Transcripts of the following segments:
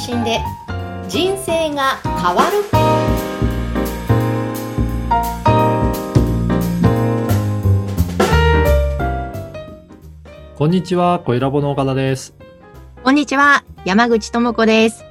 信で人生が変わるこんにちは、小ラボの岡田です。こんにちは、山口智子です。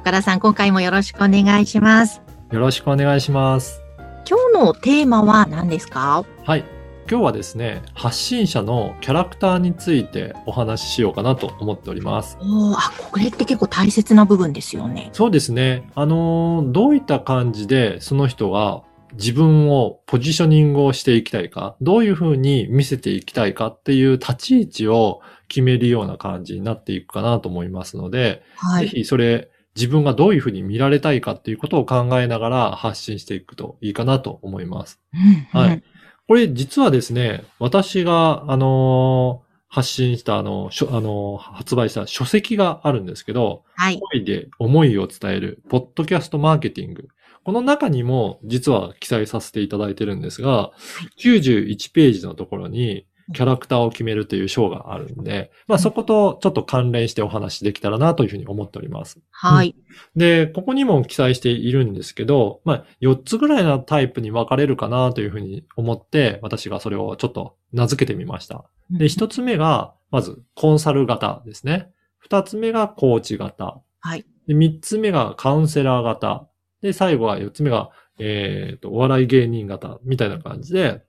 岡田さん、今回もよろしくお願いします。よろしくお願いします。今日のテーマは何ですか？はい。今日はですね、発信者のキャラクターについてお話ししようかなと思っております。おーあ、これって結構大切な部分ですよね。そうですね。あのーどういった感じでその人が自分をポジショニングをしていきたいか、どういうふうに見せていきたいかっていう立ち位置を決めるような感じになっていくかなと思いますので、ぜはい。ひそれ自分がどういうふうに見られたいかっていうことを考えながら発信していくといいかなと思います。うんはい。これ実はですね、私が、あのー発信した、あの、しょあのー発売した書籍があるんですけど、はい。声で思いを伝える、ポッドキャストマーケティング。この中にも実は記載させていただいてるんですが、91ページのところにキャラクターを決めるという章があるんで、まあそことちょっと関連してお話できたらなというふうに思っております。はい。で、ここにも記載しているんですけど、まあ、4つぐらいのタイプに分かれるかなというふうに思って、私がそれをちょっと名付けてみました。で、1つ目が、まず、コンサル型ですね。2つ目がコーチ型。はい。で、3つ目がカウンセラー型。で、最後は4つ目が、えっ、と、お笑い芸人型みたいな感じで、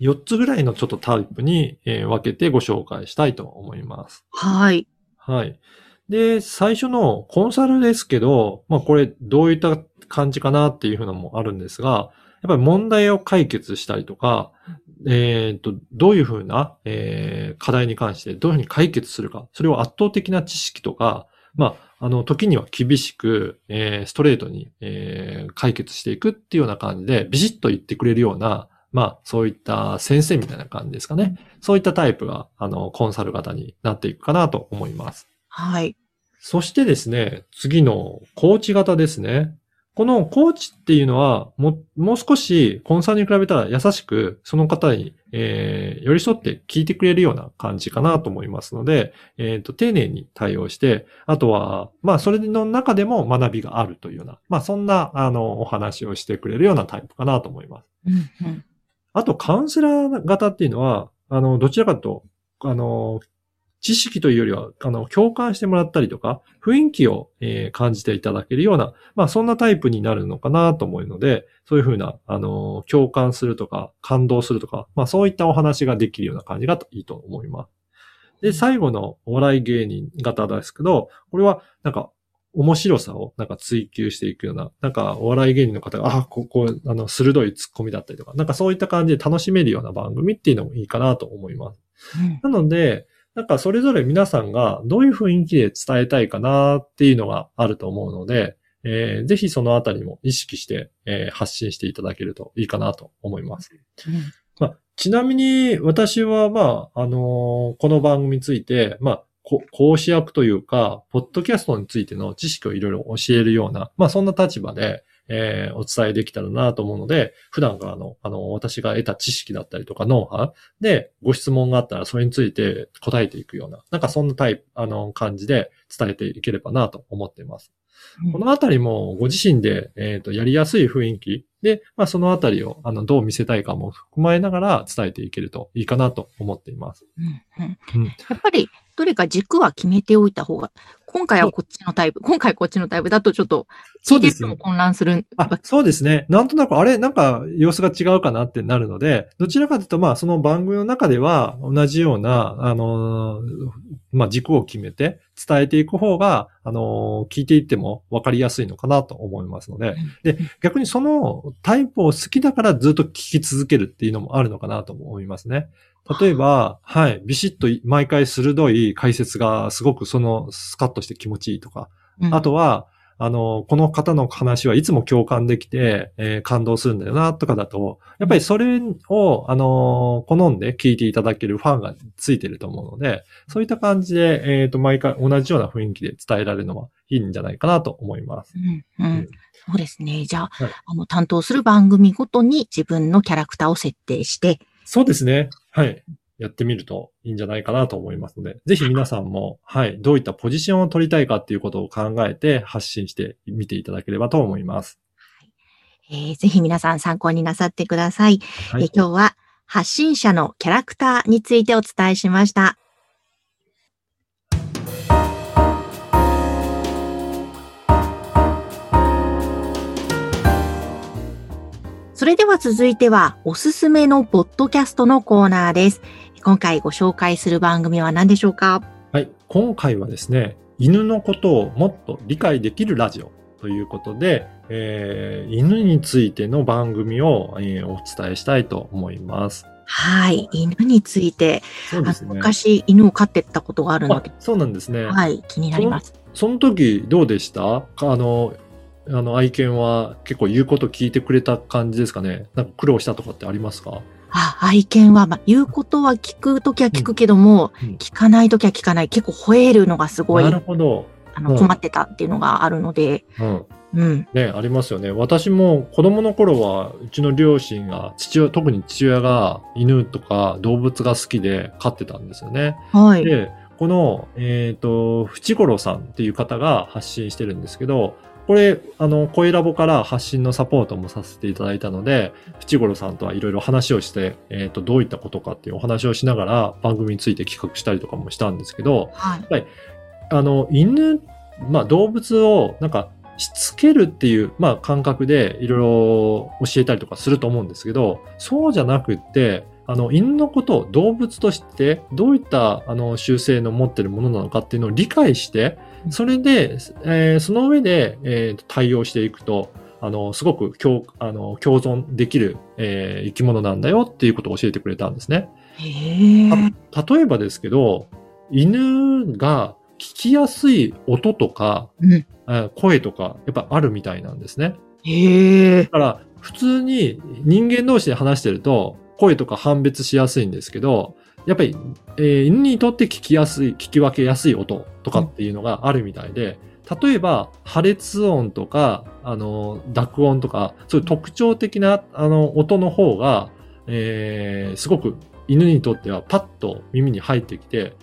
4つぐらいのちょっとタイプに、えー分けてご紹介したいと思います。はい。はい。で、最初のコンサルですけど、まあこれどういった感じかなっていうのもあるんですが、やっぱり問題を解決したりとか、えっ、と、どういうふうな、えー課題に関してどういうふうに解決するか、それを圧倒的な知識とか、まあ、あの、時には厳しく、えーストレートに、えー解決していくっていうような感じで、ビシッと言ってくれるような、まあ、そういった先生みたいな感じですかね。そういったタイプが、あの、コンサル型になっていくかなと思います。はい。そしてですね、次のコーチ型ですね。このコーチっていうのは、も、もう少しコンサルに比べたら優しく、その方に、えー寄り添って聞いてくれるような感じかなと思いますので、えっ、と、丁寧に対応して、あとは、まあ、それの中でも学びがあるというような、まあ、そんな、あの、お話をしてくれるようなタイプかなと思います。うんうんあと、カウンセラー型っていうのは、あの、どちらかと、あの、知識というよりは、あの、共感してもらったりとか、雰囲気を、えー感じていただけるような、まあ、そんなタイプになるのかなと思うので、そういうふうな、あの、共感するとか、感動するとか、まあ、そういったお話ができるような感じがいいと思います。で、最後のお笑い芸人型ですけど、これは、なんか、面白さをなんか追求していくような、なんかお笑い芸人の方が、あ、ここ、あの、鋭いツッコミだったりとか、なんかそういった感じで楽しめるような番組っていうのもいいかなと思います。うんなので、なんかそれぞれ皆さんがどういう雰囲気で伝えたいかなっていうのがあると思うので、えーぜひそのあたりも意識して、えー発信していただけるといいかなと思います。うんまあ、ちなみに私はまあ、あのーこの番組について、まあ、こ講師役というか、ポッドキャストについての知識をいろいろ教えるような、まあそんな立場で、えーお伝えできたらなと思うので、普段からの、あの、私が得た知識だったりとかノウハウでご質問があったらそれについて答えていくような、なんかそんなタイプ、あの、感じで伝えていければなと思っています。このあたりもご自身で、えっ、と、やりやすい雰囲気で、まあそのあたりを、あの、どう見せたいかも踏まえながら伝えていけるといいかなと思っています。うんうんうんやっぱり、どれか軸は決めておいた方が、今回はこっちのタイプ、今回こっちのタイプだとちょっと、聞いてる人も混乱する。あ、そうですね。なんとなく、あれ？なんか様子が違うかなってなるので、どちらかというと、まあ、その番組の中では同じような、あのーまあ、軸を決めて伝えていく方が、あのー聞いていっても分かりやすいのかなと思いますので、で、逆にそのタイプを好きだからずっと聞き続けるっていうのもあるのかなと思いますね。例えば、はい、ビシッと毎回鋭い解説がすごくそのスカッとして気持ちいいとか、うん。あとは、あの、この方の話はいつも共感できて、えー感動するんだよな、とかだと、やっぱりそれを、あの好んで聞いていただけるファンがついてると思うので、そういった感じで、えっ、と、毎回同じような雰囲気で伝えられるのはいいんじゃないかなと思います。うんううんんそうですね。じゃあ、はいあの、担当する番組ごとに自分のキャラクターを設定して、そうですね。はい。やってみるといいんじゃないかなと思いますので、ぜひ皆さんも、はい、どういったポジションを取りたいかっていうことを考えて発信してみていただければと思います。えーぜひ皆さん参考になさってください。はいえー今日は発信者のキャラクターについてお伝えしました。それでは続いてはおすすめのポッドキャストのコーナーです。今回ご紹介する番組は何でしょうか？はい。今回はですね、犬のことをもっと理解できるラジオということで、えー犬についての番組を、えーお伝えしたいと思います。はい。犬について、そうですね。昔犬を飼ってたことがあるのあで、そうなんですね。はい。気になります。その時どうでした？あの、あの愛犬は結構言うこと聞いてくれた感じですかねなんか苦労したとかってありますか？あ、愛犬は、まあ、言うことは聞くときは聞くけども、うんうん聞かないときは聞かない。結構吠えるのがすごいな、るほど。あの、うん困ってたっていうのがあるので、うん。うん。ね、ありますよね。私も子供の頃は、うちの両親が、父親、特に父親が犬とか動物が好きで飼ってたんですよね。はい。で、この、えっ、と、淵五郎さんっていう方が発信してるんですけど、これ、あの、声ラボから発信のサポートもさせていただいたので、淵五郎さんとはいろいろ話をして、えっ、と、どういったことかっていうお話をしながら番組について企画したりとかもしたんですけど、はい。あの、犬、まあ動物をなんかしつけるっていう、まあ感覚でいろいろ教えたりとかすると思うんですけど、そうじゃなくって、あの、犬のことを動物としてどういったあの習性の持ってるものなのかっていうのを理解して、それで、えーその上で、えー対応していくと、あの、すごく共あの共存できる、えー生き物なんだよっていうことを教えてくれたんですね。例えばですけど、犬が聞きやすい音とか、うん。えー声とか、やっぱあるみたいなんですね。へえだ。から、普通に人間同士で話してると、声とか判別しやすいんですけど、やっぱり、えー犬にとって聞きやすい、聞き分けやすい音とかっていうのがあるみたいで、例えば、破裂音とか、あの、濁音とか、そういう特徴的な、あの、音の方が、えーすごく犬にとってはパッと耳に入ってきて、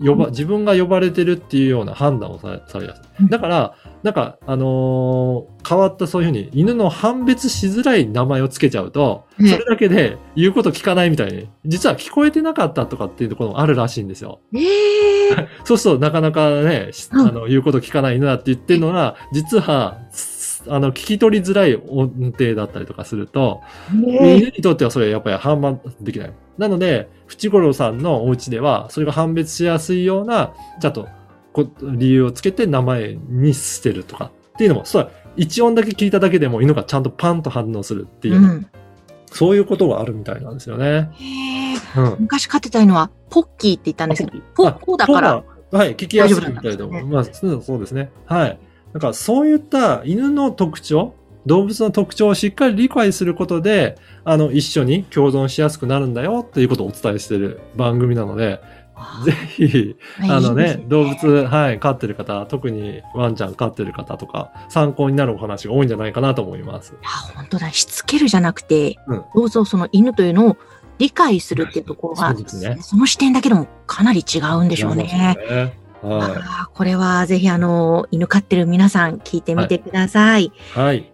呼ば、自分が呼ばれてるっていうような判断をさされやすい。だから、なんか、あのー変わったそういうふうに犬の判別しづらい名前をつけちゃうと、うんそれだけで言うこと聞かないみたいに、実は聞こえてなかったとかっていうところもあるらしいんですよ。ええ。そうするとなかなかね、あの、言うこと聞かない犬だって言ってるのが、実は、すあの、聞き取りづらい音程だったりとかすると、ね犬にとってはそれやっぱり判断できない。なので、淵五郎さんのお家では、それが判別しやすいような、ちゃんとこ理由をつけて名前にしてるとかっていうのも、そう、一音だけ聞いただけでも犬がちゃんとパンと反応するっていう、うん。そういうことがあるみたいなんですよね。へえ。うん。昔飼ってた犬は、ポッキーって言ったんですけど、ポあッポだから、ポははい、聞きやすいみたいなねで、まあ、そうそうですね。はい。だからそういった犬の特徴、動物の特徴をしっかり理解することで、あの、一緒に共存しやすくなるんだよっていうことをお伝えしている番組なので、ぜひ、あのね、動物、はい、飼ってる方、特にワンちゃん飼ってる方とか、参考になるお話が多いんじゃないかなと思います。あ、本当だ。しつけるじゃなくて、うんどうぞその犬というのを理解するっていうところが、そうですねその視点だけでもかなり違うんでしょうね。ね。はあーこれはぜひあの、犬飼ってる皆さん聞いてみてください。い。はい。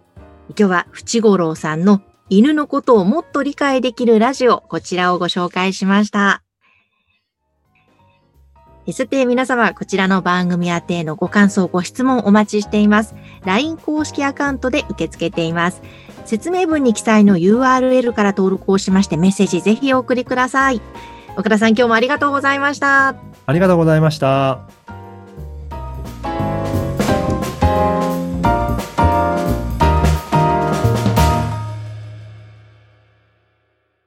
今日は淵五郎さんの犬のことをもっと理解できるラジオ、こちらをご紹介しました。さて皆様、こちらの番組宛てのご感想、ご質問お待ちしています。LINE 公式アカウントで受け付けています。説明文に記載の URL から登録をしましてメッセージぜひお送りください。岡田さん、今日もありがとうございました。ありがとうございました。